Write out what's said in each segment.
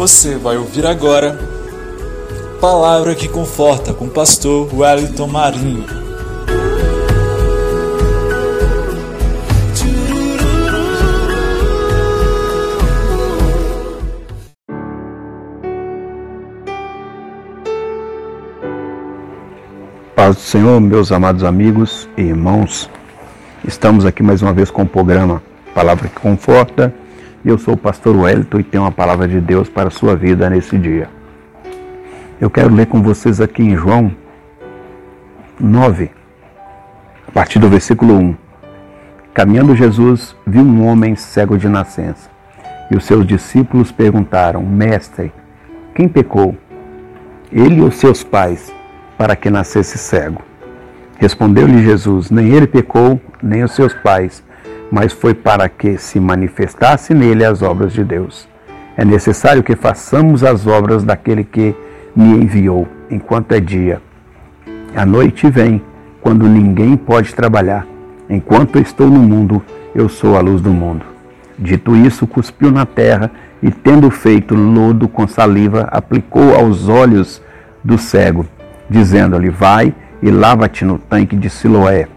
Você vai ouvir agora Palavra que Conforta com o pastor Wellington Marinho. Paz do Senhor, meus amados amigos e irmãos. Estamos aqui mais uma vez com o programa Palavra que Conforta eu sou o pastor Wellington e tenho uma palavra de Deus para a sua vida nesse dia. Eu quero ler com vocês aqui em João 9, a partir do versículo 1. Caminhando Jesus viu um homem cego de nascença. E os seus discípulos perguntaram: Mestre, quem pecou? Ele ou seus pais, para que nascesse cego? Respondeu-lhe Jesus: Nem ele pecou, nem os seus pais mas foi para que se manifestasse nele as obras de Deus. É necessário que façamos as obras daquele que me enviou, enquanto é dia. A noite vem, quando ninguém pode trabalhar. Enquanto estou no mundo, eu sou a luz do mundo. Dito isso, cuspiu na terra e, tendo feito lodo com saliva, aplicou aos olhos do cego, dizendo-lhe: Vai e lava-te no tanque de Siloé,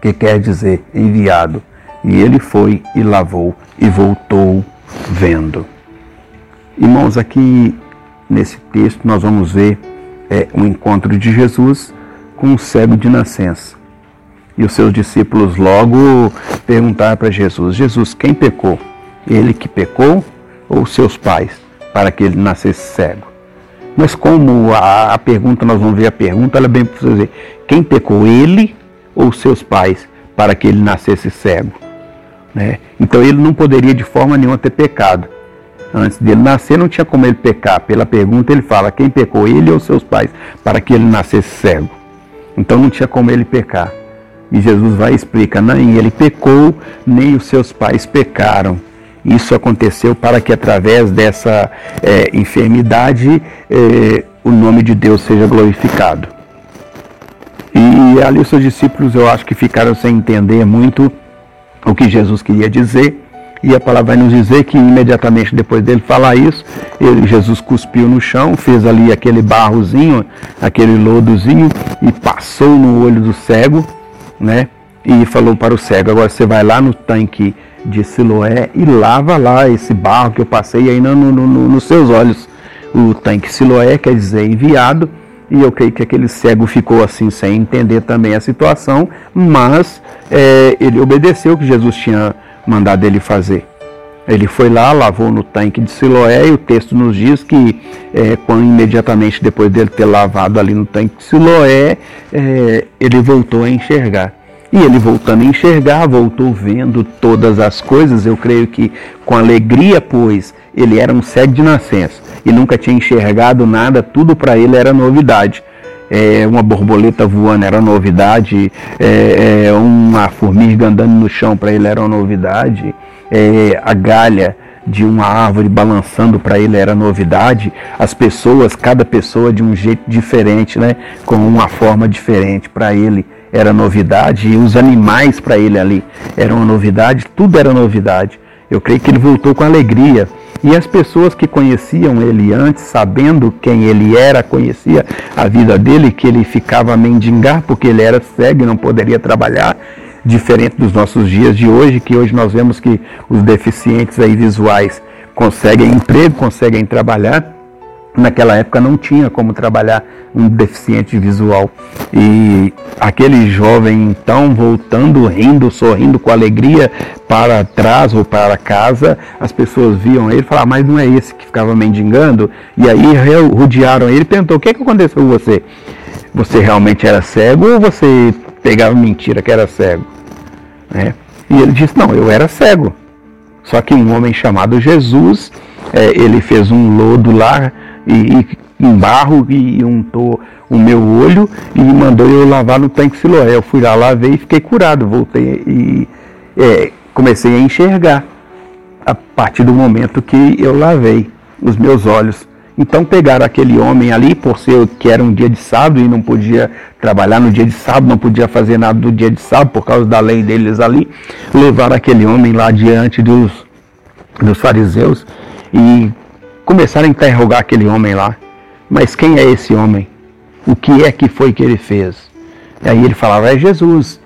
que quer dizer enviado. E ele foi e lavou e voltou vendo. Irmãos, aqui nesse texto nós vamos ver é, um encontro de Jesus com um cego de nascença. E os seus discípulos logo perguntaram para Jesus: Jesus, quem pecou? Ele que pecou ou seus pais, para que ele nascesse cego? Mas como a, a pergunta, nós vamos ver a pergunta, ela é bem para dizer: quem pecou, ele ou seus pais, para que ele nascesse cego? Né? Então ele não poderia de forma nenhuma ter pecado. Antes dele nascer, não tinha como ele pecar. Pela pergunta, ele fala: quem pecou, ele ou seus pais, para que ele nascesse cego? Então não tinha como ele pecar. E Jesus vai e explica: nem ele pecou, nem os seus pais pecaram. Isso aconteceu para que através dessa é, enfermidade é, o nome de Deus seja glorificado. E ali os seus discípulos eu acho que ficaram sem entender muito o que Jesus queria dizer. E a palavra vai nos dizer que imediatamente depois dele falar isso, ele, Jesus cuspiu no chão, fez ali aquele barrozinho, aquele lodozinho e passou no olho do cego, né? E falou para o cego: agora você vai lá no tanque de Siloé e lava lá esse barro que eu passei aí no, no, no, nos seus olhos. O tanque Siloé quer dizer enviado, e eu creio que aquele cego ficou assim sem entender também a situação, mas é, ele obedeceu o que Jesus tinha mandado ele fazer. Ele foi lá, lavou no tanque de Siloé e o texto nos diz que é, quando imediatamente depois dele ter lavado ali no tanque de Siloé, é, ele voltou a enxergar. E ele voltando a enxergar, voltou vendo todas as coisas, eu creio que com alegria, pois ele era um cego de nascença. E nunca tinha enxergado nada, tudo para ele era novidade. É, uma borboleta voando era novidade, é, é, uma formiga andando no chão para ele era uma novidade, é, a galha de uma árvore balançando para ele era novidade, as pessoas, cada pessoa de um jeito diferente, né, com uma forma diferente para ele era novidade, e os animais para ele ali eram uma novidade, tudo era novidade. Eu creio que ele voltou com alegria. E as pessoas que conheciam ele antes, sabendo quem ele era, conhecia a vida dele, que ele ficava a mendigar porque ele era cego e não poderia trabalhar, diferente dos nossos dias de hoje, que hoje nós vemos que os deficientes aí visuais conseguem emprego, conseguem trabalhar naquela época não tinha como trabalhar um deficiente visual. E aquele jovem então voltando, rindo, sorrindo com alegria para trás ou para casa, as pessoas viam ele e falavam, mas não é esse que ficava mendigando? E aí rodearam ele e perguntou, o que, que aconteceu com você? Você realmente era cego ou você pegava mentira que era cego? É. E ele disse, não, eu era cego. Só que um homem chamado Jesus, é, ele fez um lodo lá, e, e em barro e untou o meu olho e mandou eu lavar no tanque Siloé. Eu fui lá, lavei e fiquei curado. Voltei e é, comecei a enxergar a partir do momento que eu lavei os meus olhos. Então pegaram aquele homem ali, por ser que era um dia de sábado e não podia trabalhar no dia de sábado, não podia fazer nada do dia de sábado por causa da lei deles ali, levaram aquele homem lá diante dos, dos fariseus e começaram a interrogar aquele homem lá. Mas quem é esse homem? O que é que foi que ele fez? E aí ele falava, é Jesus.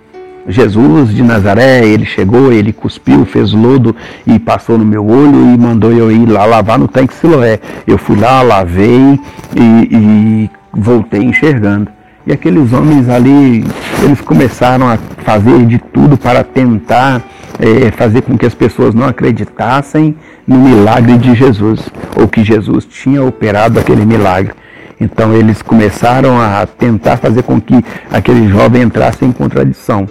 Jesus de Nazaré, ele chegou, ele cuspiu, fez lodo e passou no meu olho e mandou eu ir lá lavar no tanque Siloé. Eu fui lá, lavei e, e voltei enxergando. E aqueles homens ali, eles começaram a fazer de tudo para tentar é, fazer com que as pessoas não acreditassem no milagre de Jesus, ou que Jesus tinha operado aquele milagre. Então eles começaram a tentar fazer com que aquele jovem entrasse em contradição.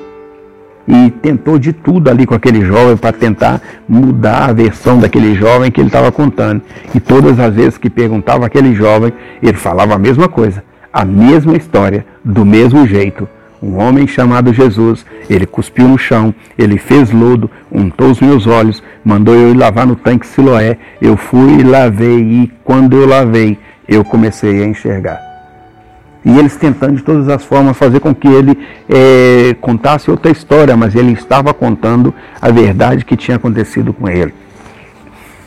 E tentou de tudo ali com aquele jovem para tentar mudar a versão daquele jovem que ele estava contando. E todas as vezes que perguntava aquele jovem, ele falava a mesma coisa a mesma história, do mesmo jeito. Um homem chamado Jesus, ele cuspiu no chão, ele fez lodo, untou os meus olhos, mandou eu ir lavar no tanque Siloé. Eu fui e lavei, e quando eu lavei, eu comecei a enxergar. E eles tentando de todas as formas fazer com que ele é, contasse outra história, mas ele estava contando a verdade que tinha acontecido com ele.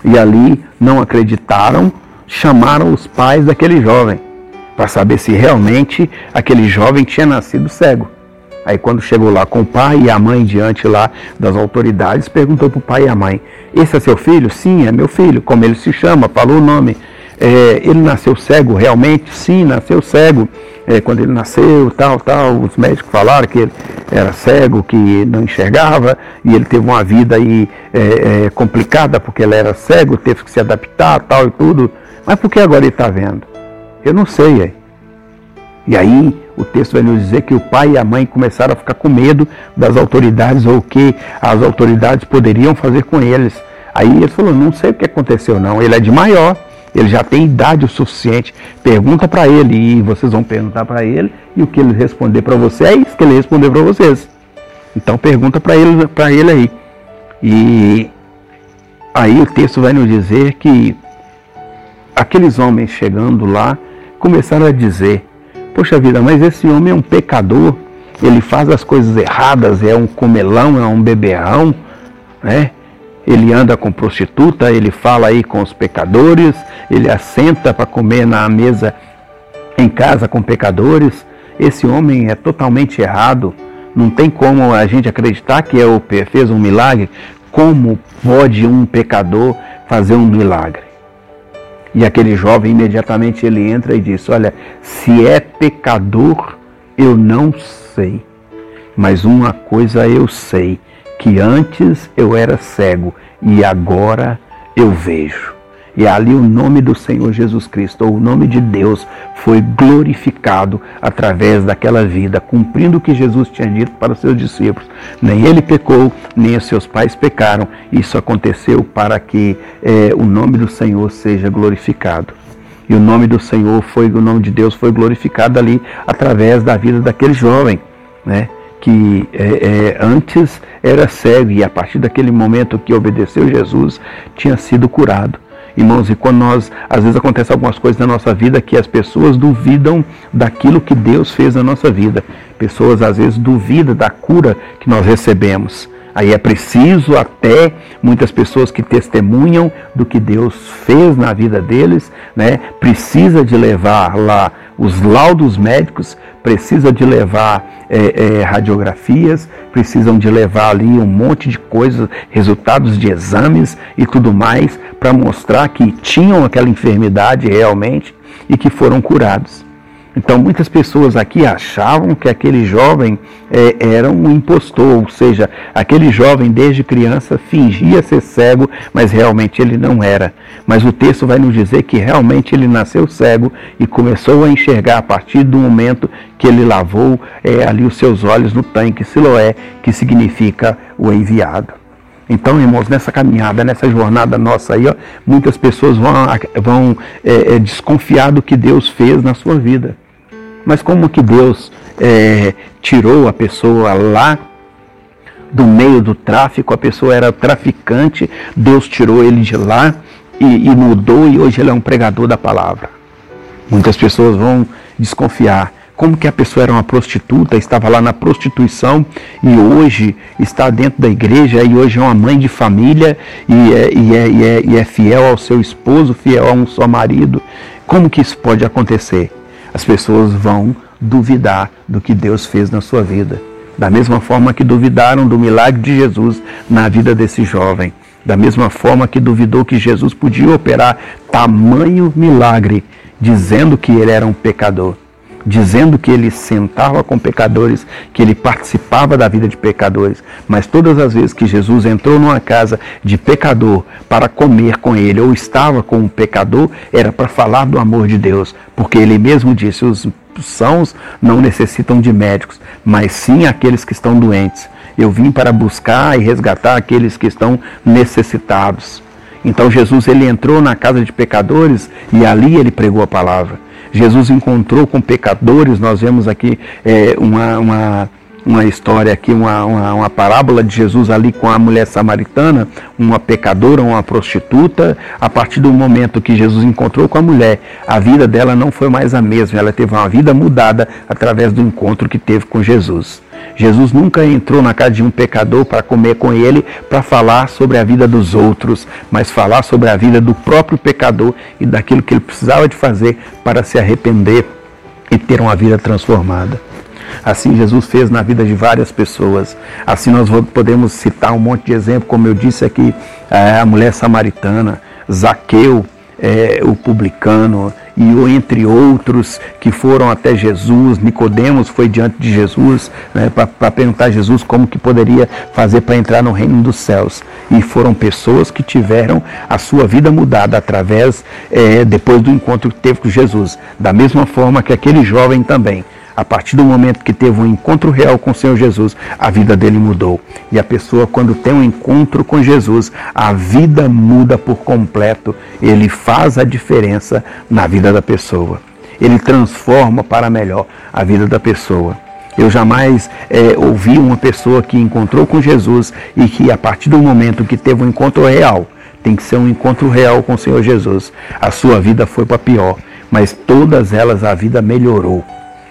E ali não acreditaram, chamaram os pais daquele jovem para saber se realmente aquele jovem tinha nascido cego. Aí quando chegou lá com o pai e a mãe diante lá das autoridades, perguntou para o pai e a mãe, esse é seu filho? Sim, é meu filho. Como ele se chama? Falou o nome. É, ele nasceu cego realmente? Sim, nasceu cego. É, quando ele nasceu, tal, tal, os médicos falaram que ele era cego, que não enxergava, e ele teve uma vida aí é, é complicada porque ele era cego, teve que se adaptar, tal e tudo. Mas por que agora ele está vendo? Eu não sei. É. E aí o texto vai nos dizer que o pai e a mãe começaram a ficar com medo das autoridades ou o que as autoridades poderiam fazer com eles. Aí ele falou, não sei o que aconteceu não, ele é de maior, ele já tem idade o suficiente. Pergunta para ele e vocês vão perguntar para ele e o que ele responder para você é isso que ele responder para vocês. Então pergunta para ele, para ele aí. E aí o texto vai nos dizer que aqueles homens chegando lá começaram a dizer: Poxa vida, mas esse homem é um pecador, ele faz as coisas erradas, é um comelão, é um beberrão, né? Ele anda com prostituta, ele fala aí com os pecadores, ele assenta para comer na mesa em casa com pecadores. Esse homem é totalmente errado. Não tem como a gente acreditar que é o fez um milagre. Como pode um pecador fazer um milagre? E aquele jovem imediatamente ele entra e diz: Olha, se é pecador, eu não sei. Mas uma coisa eu sei, que antes eu era cego e agora eu vejo. E ali o nome do Senhor Jesus Cristo, ou o nome de Deus, foi glorificado através daquela vida, cumprindo o que Jesus tinha dito para os seus discípulos. Nem ele pecou, nem os seus pais pecaram. Isso aconteceu para que é, o nome do Senhor seja glorificado. E o nome do Senhor foi, o nome de Deus foi glorificado ali através da vida daquele jovem, né? que é, é, antes era cego e a partir daquele momento que obedeceu Jesus tinha sido curado. Irmãos, e quando nós, às vezes acontece algumas coisas na nossa vida que as pessoas duvidam daquilo que Deus fez na nossa vida. Pessoas às vezes duvidam da cura que nós recebemos. Aí é preciso até muitas pessoas que testemunham do que Deus fez na vida deles, né? Precisa de levar lá os laudos médicos, precisa de levar é, é, radiografias, precisam de levar ali um monte de coisas, resultados de exames e tudo mais, para mostrar que tinham aquela enfermidade realmente e que foram curados. Então muitas pessoas aqui achavam que aquele jovem é, era um impostor, ou seja, aquele jovem desde criança fingia ser cego, mas realmente ele não era. Mas o texto vai nos dizer que realmente ele nasceu cego e começou a enxergar a partir do momento que ele lavou é, ali os seus olhos no tanque Siloé, que significa o enviado. Então, irmãos, nessa caminhada, nessa jornada nossa aí, ó, muitas pessoas vão, vão é, é, desconfiar do que Deus fez na sua vida. Mas como que Deus é, tirou a pessoa lá do meio do tráfico, a pessoa era traficante, Deus tirou ele de lá e, e mudou e hoje ele é um pregador da palavra. Muitas pessoas vão desconfiar, como que a pessoa era uma prostituta, estava lá na prostituição e hoje está dentro da igreja e hoje é uma mãe de família e é, e é, e é, e é fiel ao seu esposo, fiel a um só marido. Como que isso pode acontecer? As pessoas vão duvidar do que Deus fez na sua vida. Da mesma forma que duvidaram do milagre de Jesus na vida desse jovem. Da mesma forma que duvidou que Jesus podia operar tamanho milagre, dizendo que ele era um pecador dizendo que ele sentava com pecadores, que ele participava da vida de pecadores. Mas todas as vezes que Jesus entrou numa casa de pecador para comer com ele, ou estava com um pecador, era para falar do amor de Deus, porque ele mesmo disse: os sãos não necessitam de médicos, mas sim aqueles que estão doentes. Eu vim para buscar e resgatar aqueles que estão necessitados. Então Jesus ele entrou na casa de pecadores e ali ele pregou a palavra. Jesus encontrou com pecadores, nós vemos aqui é, uma, uma, uma história aqui, uma, uma, uma, parábola de Jesus ali com a mulher samaritana, uma pecadora, uma prostituta. A partir do momento que Jesus encontrou com a mulher, a vida dela não foi mais a mesma, ela teve uma vida mudada através do encontro que teve com Jesus. Jesus nunca entrou na casa de um pecador para comer com ele, para falar sobre a vida dos outros, mas falar sobre a vida do próprio pecador e daquilo que ele precisava de fazer para se arrepender e ter uma vida transformada. Assim Jesus fez na vida de várias pessoas. Assim nós podemos citar um monte de exemplos, como eu disse aqui, eh, a mulher samaritana, Zaqueu, é, o publicano e entre outros que foram até Jesus, Nicodemos foi diante de Jesus né, para perguntar a Jesus como que poderia fazer para entrar no reino dos céus. E foram pessoas que tiveram a sua vida mudada através, é, depois do encontro que teve com Jesus. Da mesma forma que aquele jovem também a partir do momento que teve um encontro real com o Senhor Jesus, a vida dele mudou. E a pessoa, quando tem um encontro com Jesus, a vida muda por completo. Ele faz a diferença na vida da pessoa. Ele transforma para melhor a vida da pessoa. Eu jamais é, ouvi uma pessoa que encontrou com Jesus e que, a partir do momento que teve um encontro real, tem que ser um encontro real com o Senhor Jesus, a sua vida foi para pior, mas todas elas a vida melhorou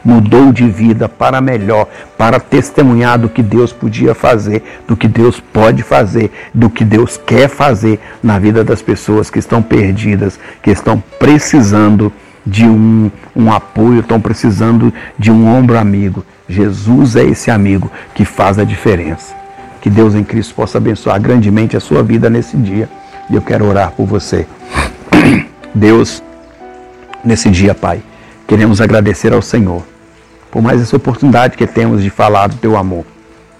mudou de vida para melhor, para testemunhar do que Deus podia fazer, do que Deus pode fazer, do que Deus quer fazer na vida das pessoas que estão perdidas, que estão precisando de um, um apoio, estão precisando de um ombro amigo. Jesus é esse amigo que faz a diferença. Que Deus em Cristo possa abençoar grandemente a sua vida nesse dia. E eu quero orar por você. Deus, nesse dia, Pai, queremos agradecer ao Senhor por mais essa oportunidade que temos de falar do teu amor.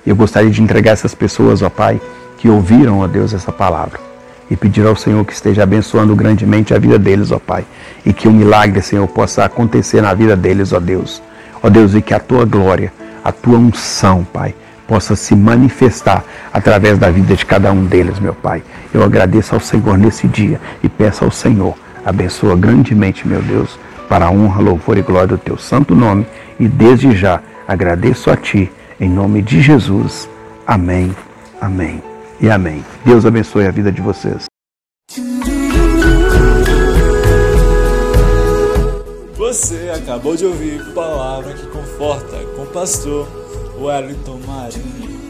Eu gostaria de entregar essas pessoas, ó Pai, que ouviram, ó Deus, essa palavra e pedir ao Senhor que esteja abençoando grandemente a vida deles, ó Pai, e que o milagre, Senhor, possa acontecer na vida deles, ó Deus. Ó Deus, e que a tua glória, a tua unção, Pai, possa se manifestar através da vida de cada um deles, meu Pai. Eu agradeço ao Senhor nesse dia e peço ao Senhor, abençoa grandemente, meu Deus, para a honra, louvor e glória do teu santo nome e desde já agradeço a Ti, em nome de Jesus. Amém, amém e amém. Deus abençoe a vida de vocês. Você acabou de ouvir Palavra que Conforta com o pastor Wellington Marinho.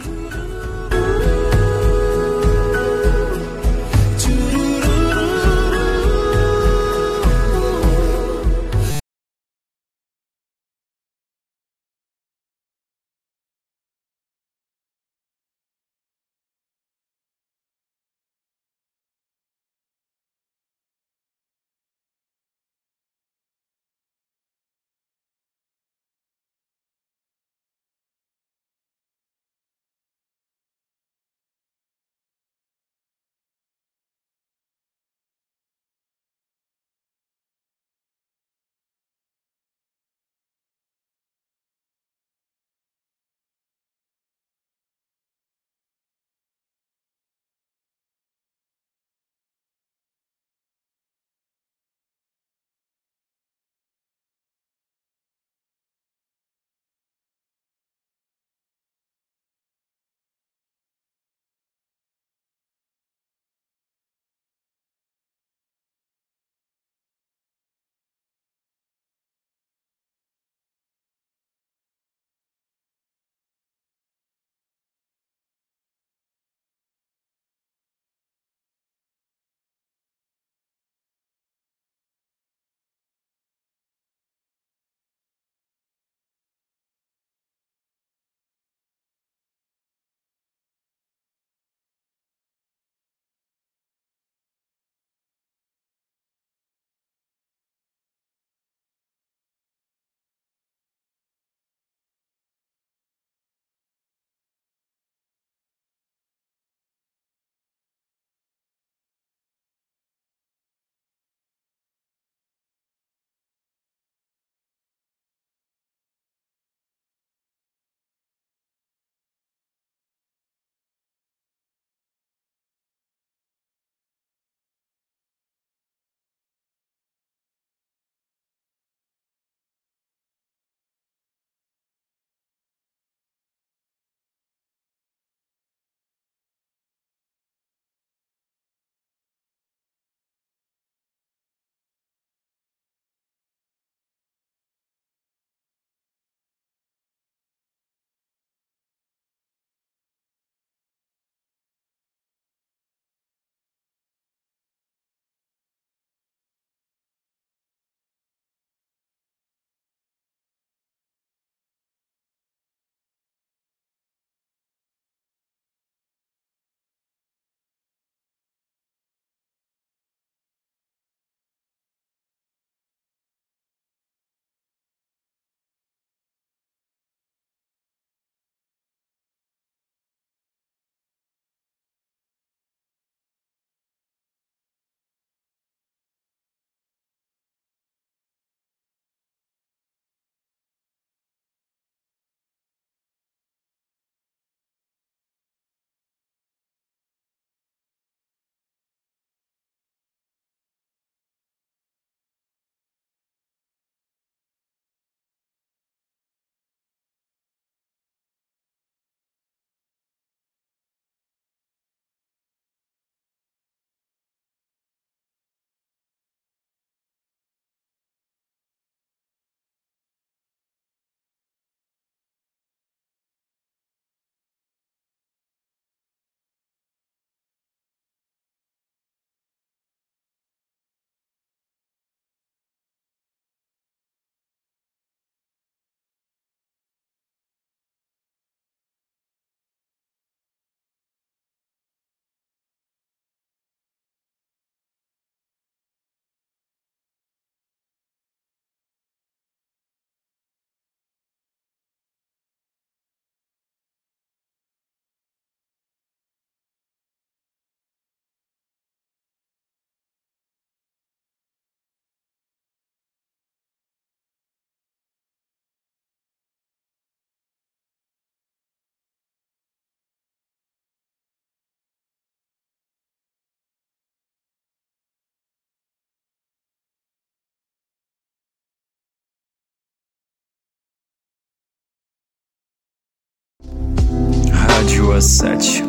Rádio A7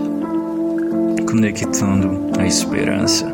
Conectando a Esperança.